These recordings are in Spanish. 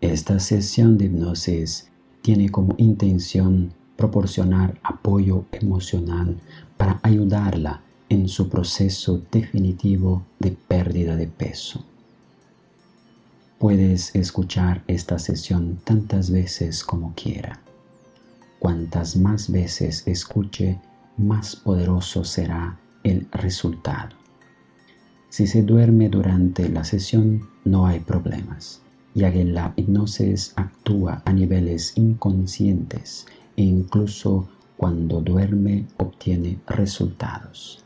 Esta sesión de hipnosis tiene como intención proporcionar apoyo emocional para ayudarla en su proceso definitivo de pérdida de peso. Puedes escuchar esta sesión tantas veces como quiera. Cuantas más veces escuche, más poderoso será el resultado. Si se duerme durante la sesión, no hay problemas ya que la hipnosis actúa a niveles inconscientes e incluso cuando duerme obtiene resultados.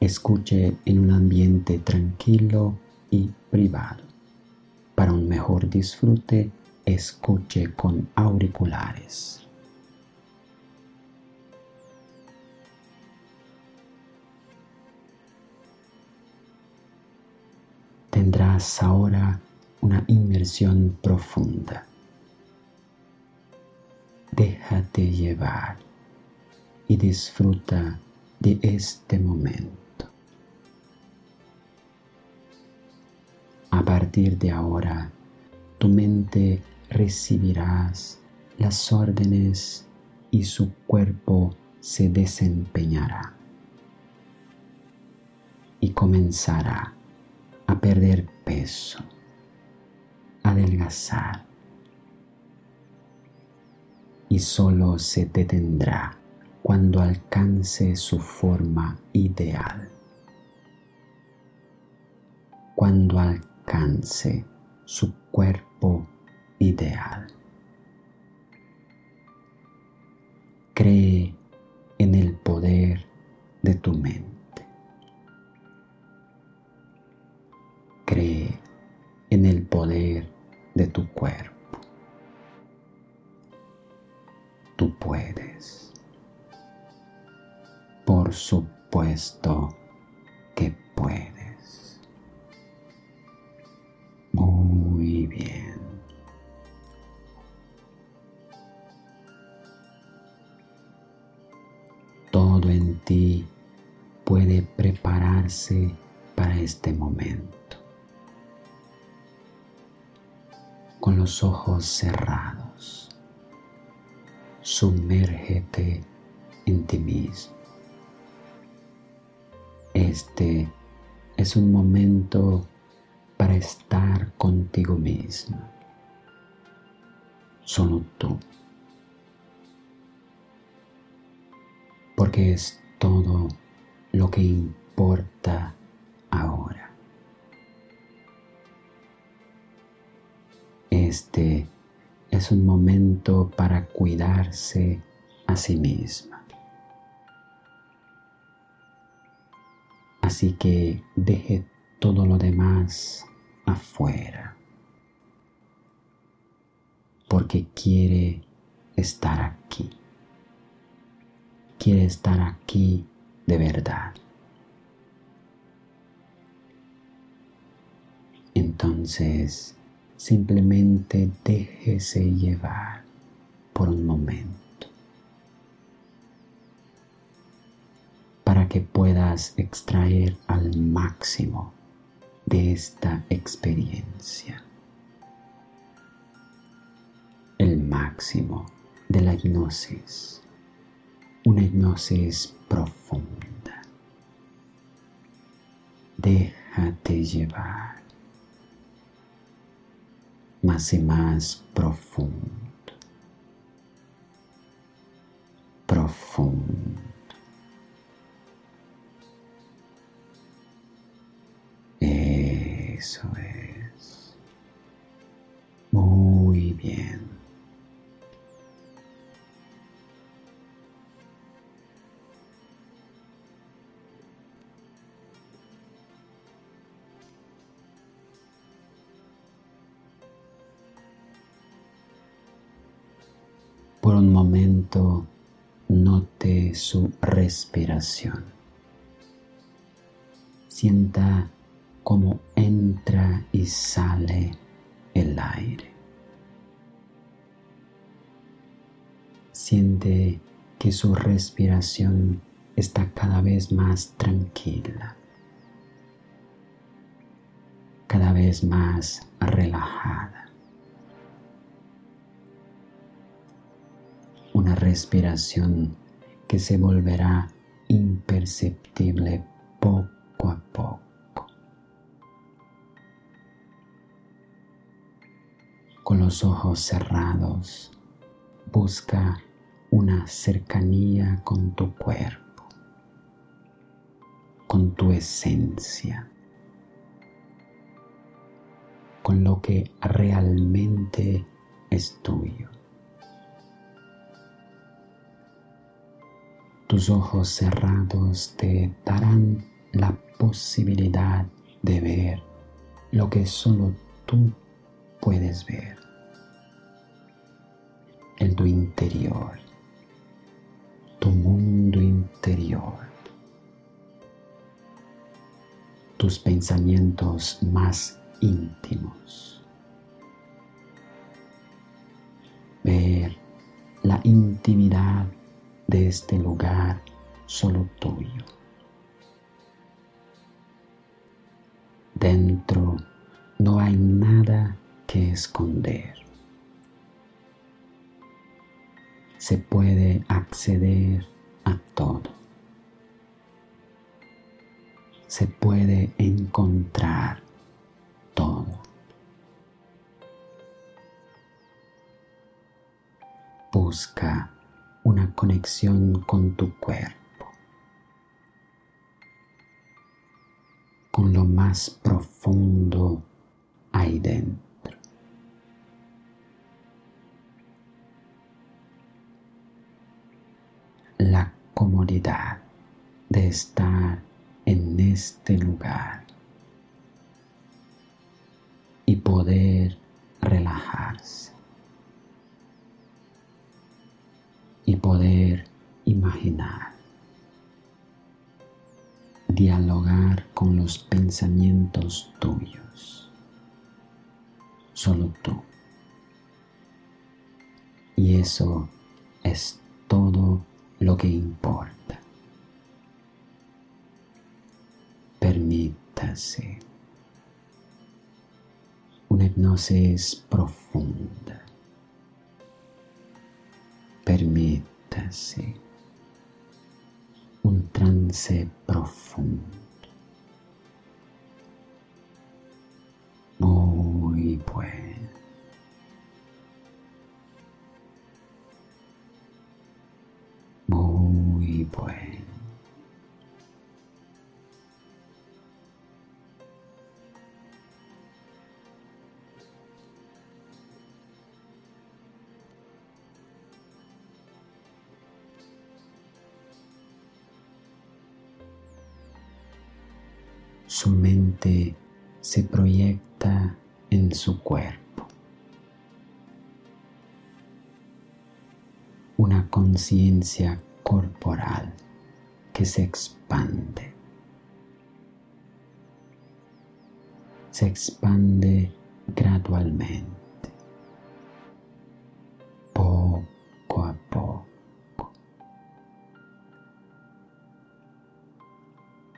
Escuche en un ambiente tranquilo y privado. Para un mejor disfrute, escuche con auriculares. Tendrás ahora una inmersión profunda. Déjate llevar y disfruta de este momento. A partir de ahora, tu mente recibirás las órdenes y su cuerpo se desempeñará y comenzará a perder peso, adelgazar y solo se detendrá cuando alcance su forma ideal. Cuando alcance su cuerpo ideal. Cree en el poder de tu mente. En el poder de tu cuerpo. Tú puedes. Por supuesto que puedes. Muy bien. Todo en ti puede prepararse para este momento. Con los ojos cerrados. Sumérgete en ti mismo. Este es un momento para estar contigo mismo. Solo tú. Porque es todo lo que importa ahora. Este es un momento para cuidarse a sí misma. Así que deje todo lo demás afuera. Porque quiere estar aquí. Quiere estar aquí de verdad. Entonces, Simplemente déjese llevar por un momento para que puedas extraer al máximo de esta experiencia. El máximo de la hipnosis una hipnosis profunda. Déjate llevar más y más profundo, profundo. Eso es. Muy bien. Un momento note su respiración. Sienta cómo entra y sale el aire. Siente que su respiración está cada vez más tranquila, cada vez más relajada. Respiración que se volverá imperceptible poco a poco. con los ojos cerrados, busca una cercanía con tu cuerpo, con tu esencia, con lo que realmente es tuyo. Tus ojos cerrados te darán la posibilidad de ver lo que solo tú puedes ver en tu interior, tu mundo interior, tus pensamientos más íntimos. Ver la intimidad de este lugar solo tuyo. Dentro no hay nada que esconder. Se puede acceder a todo. Se puede encontrar todo. Busca una conexión con tu cuerpo, con lo más profundo ahí dentro. la comodidad de estar en este lugar y poder relajarse poder imaginar, dialogar con los pensamientos tuyos, solo tú. Y eso es todo lo que importa. Permítase una hipnosis profunda. Permítase un trance profundo. Muy bueno. su en su cuerpo. Una conciencia corporal que se expande. Se expande gradualmente, poco a poco.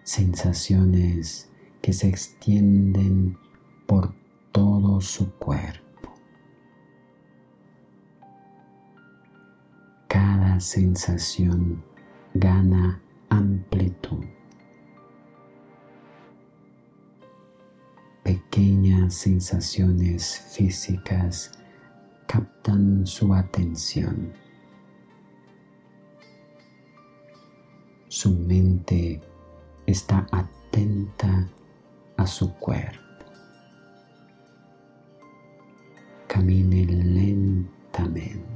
Sensaciones que se extienden por su cuerpo. Cada sensación gana amplitud. Pequeñas sensaciones físicas captan su atención. Su mente está atenta a su cuerpo. Camine lentamente.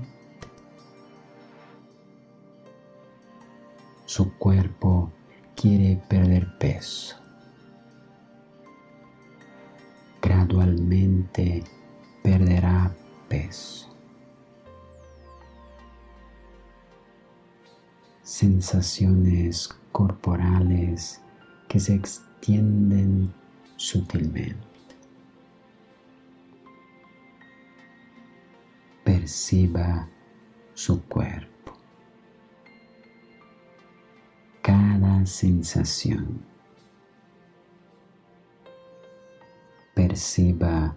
Su cuerpo quiere perder peso. Gradualmente perderá peso. Sensaciones corporales que se extienden sutilmente. Perciba su cuerpo. Cada sensación. Perciba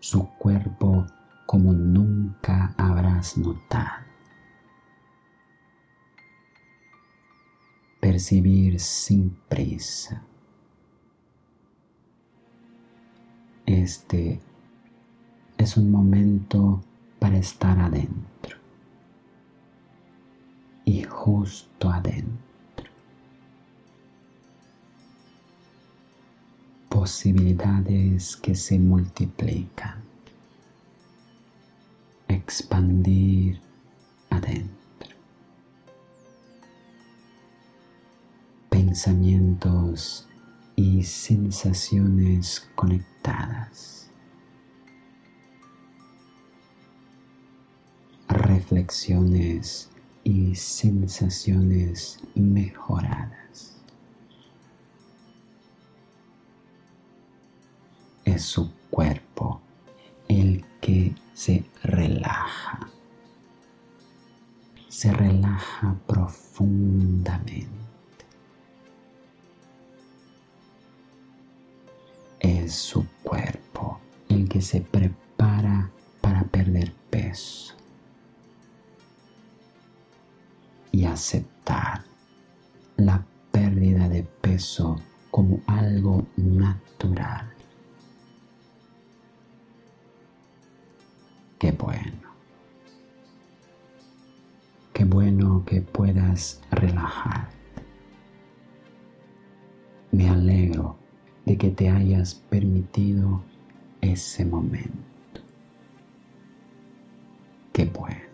su cuerpo como nunca habrás notado. Percibir sin prisa. Este es un momento para estar adentro y justo adentro. Posibilidades que se multiplican. Expandir adentro. Pensamientos y sensaciones conectadas. Reflexiones y sensaciones mejoradas. Es su cuerpo el que se relaja. Se relaja profundamente. Es su cuerpo el que se prepara para perder peso aceptar la pérdida de peso como algo natural. Qué bueno. Qué bueno que puedas relajar. Me alegro de que te hayas permitido ese momento. Qué bueno.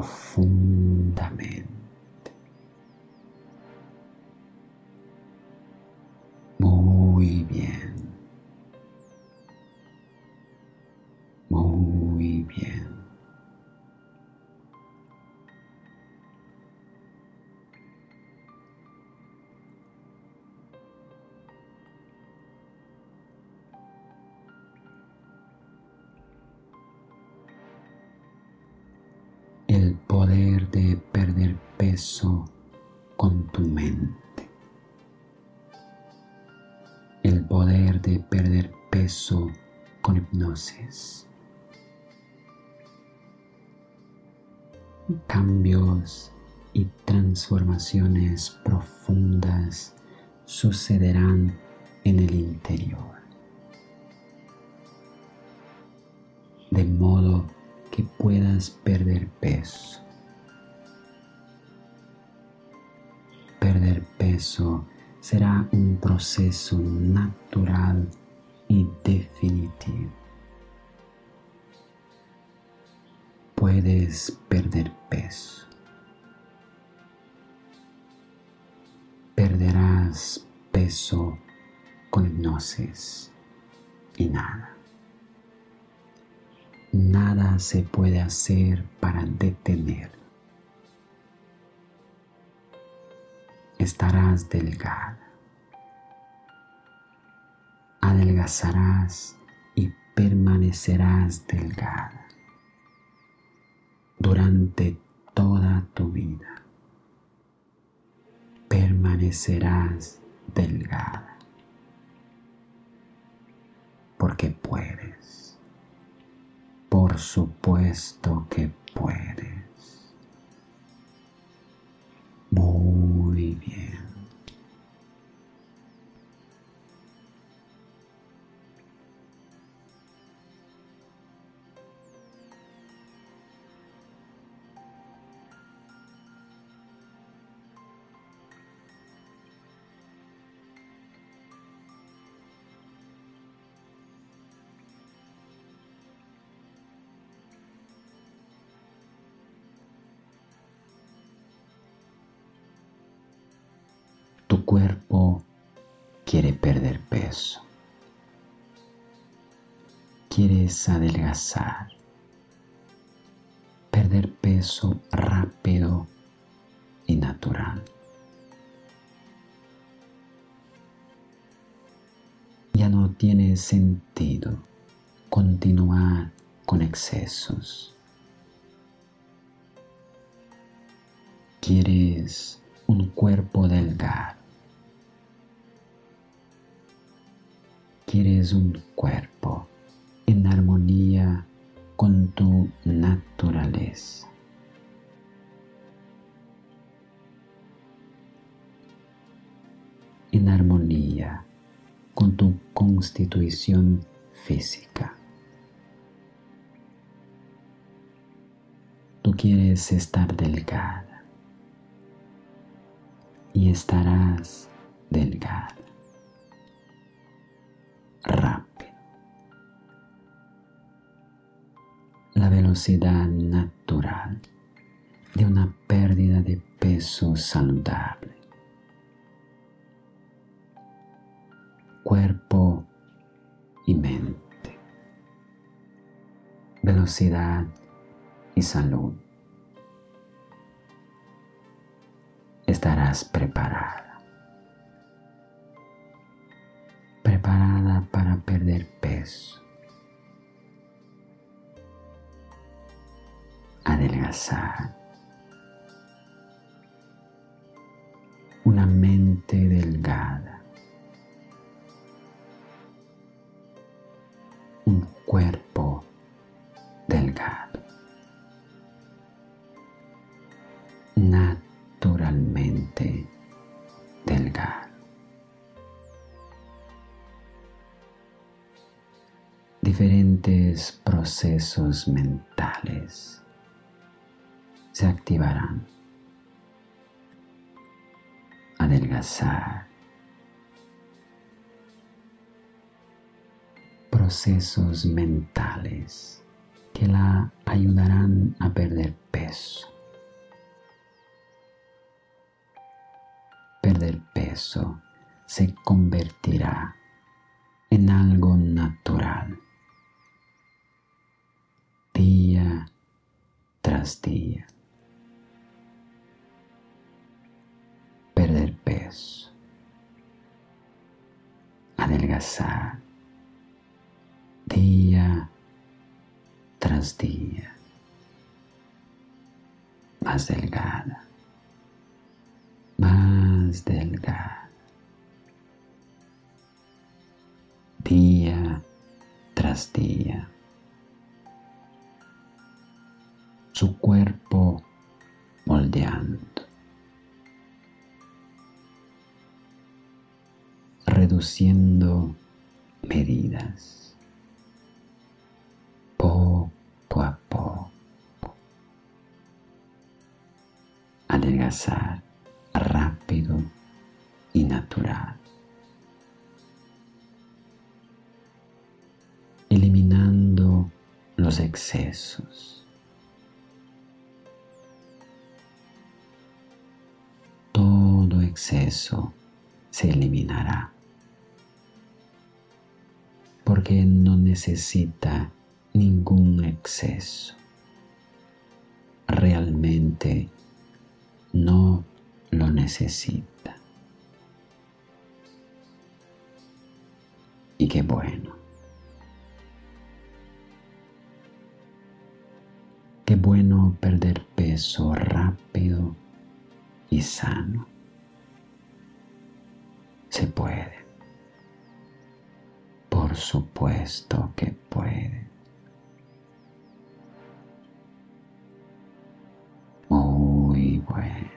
Profundamente. Con tu mente. El poder de perder peso con hipnosis. Cambios y transformaciones profundas sucederán en el interior. De modo que puedas perder peso. Perder peso será un proceso natural y definitivo. Puedes perder peso. Perderás peso con hipnosis y nada. Nada se puede hacer para detener. Estarás delgada adelgazarás y permanecerás delgada durante toda tu vida. Permanecerás delgada porque puedes. Por supuesto que puedes. Quieres adelgazar, perder peso rápido y natural. Ya no tiene sentido continuar con excesos. Quieres un cuerpo delgado. Quieres un cuerpo en armonía con tu naturaleza. En armonía con tu constitución física. Tú quieres estar delgada y estarás delgada. Velocidad natural de una pérdida de peso saludable. Cuerpo y mente. Velocidad y salud. Estarás preparada. Preparada para perder peso. Adelgazar. Una mente delgada. Un cuerpo delgado. naturalmente delgado. Diferentes procesos mentales se activarán. Adelgazar. Procesos mentales que la ayudarán a perder peso. Perder peso se convertirá en algo natural día tras día. Peso, adelgazar día tras día, más delgada, más delgada, día tras día. Su cuerpo moldeando, reduciendo medidas poco a poco. Adelgazar rápido y natural. Eliminando los excesos. Todo exceso se eliminará porque no necesita ningún exceso. Realmente no lo necesita. Y qué bueno. Qué bueno perder peso rápido y sano. Se puede. Por supuesto que puede. Muy bueno.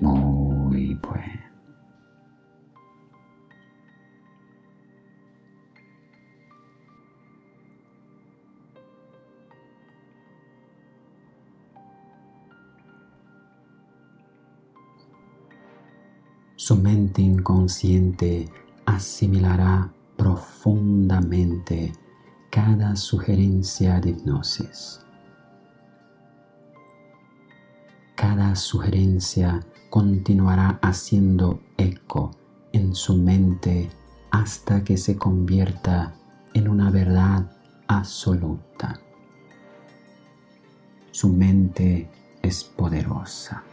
Muy bueno. Su mente inconsciente asimilará profundamente cada sugerencia de hipnosis. Cada sugerencia continuará haciendo eco en su mente hasta que se convierta en una verdad absoluta. Su mente es poderosa.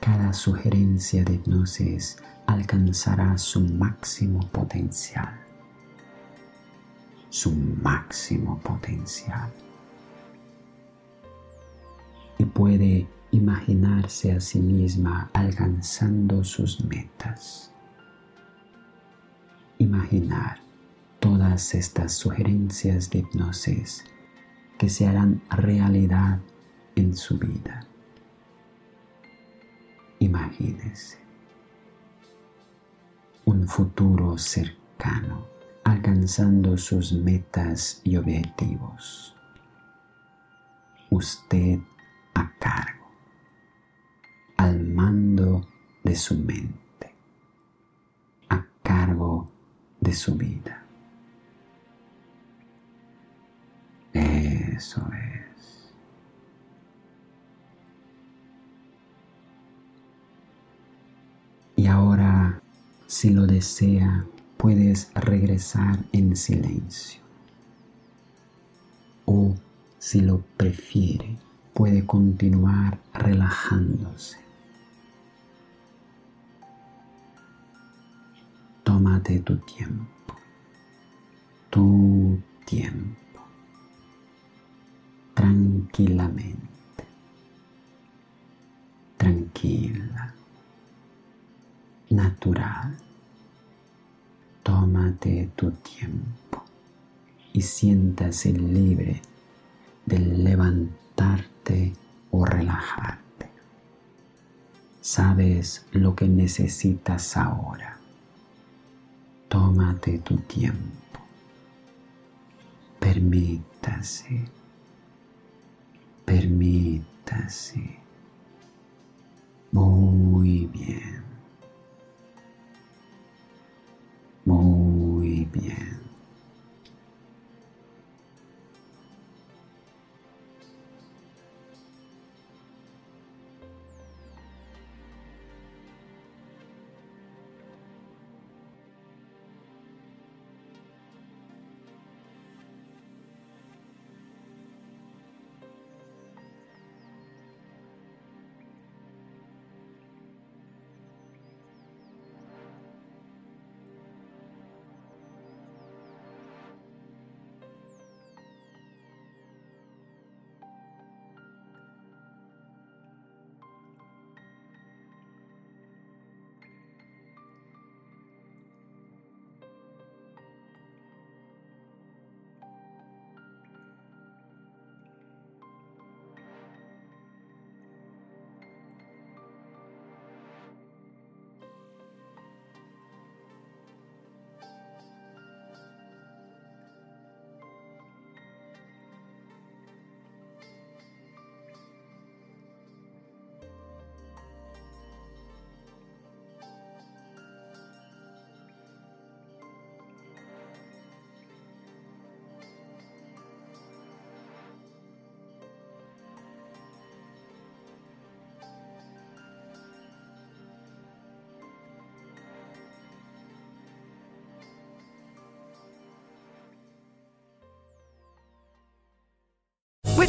Cada sugerencia de hipnosis alcanzará su máximo potencial. Su máximo potencial. Y puede imaginarse a sí misma alcanzando sus metas. Imaginar todas estas sugerencias de hipnosis que se harán realidad en su vida. Imagínese un futuro cercano alcanzando sus metas y objetivos. Usted a cargo, al mando de su mente, a cargo de su vida. Eso es. Y ahora, si lo desea, puedes regresar en silencio. O, si lo prefiere, puede continuar relajándose. Tómate tu tiempo, tu tiempo tranquilamente, tranquila, natural. Tómate tu tiempo y siéntase libre de levantarte o relajarte. Sabes lo que necesitas ahora. Tómate tu tiempo. Permítase Permítase. Muy bien.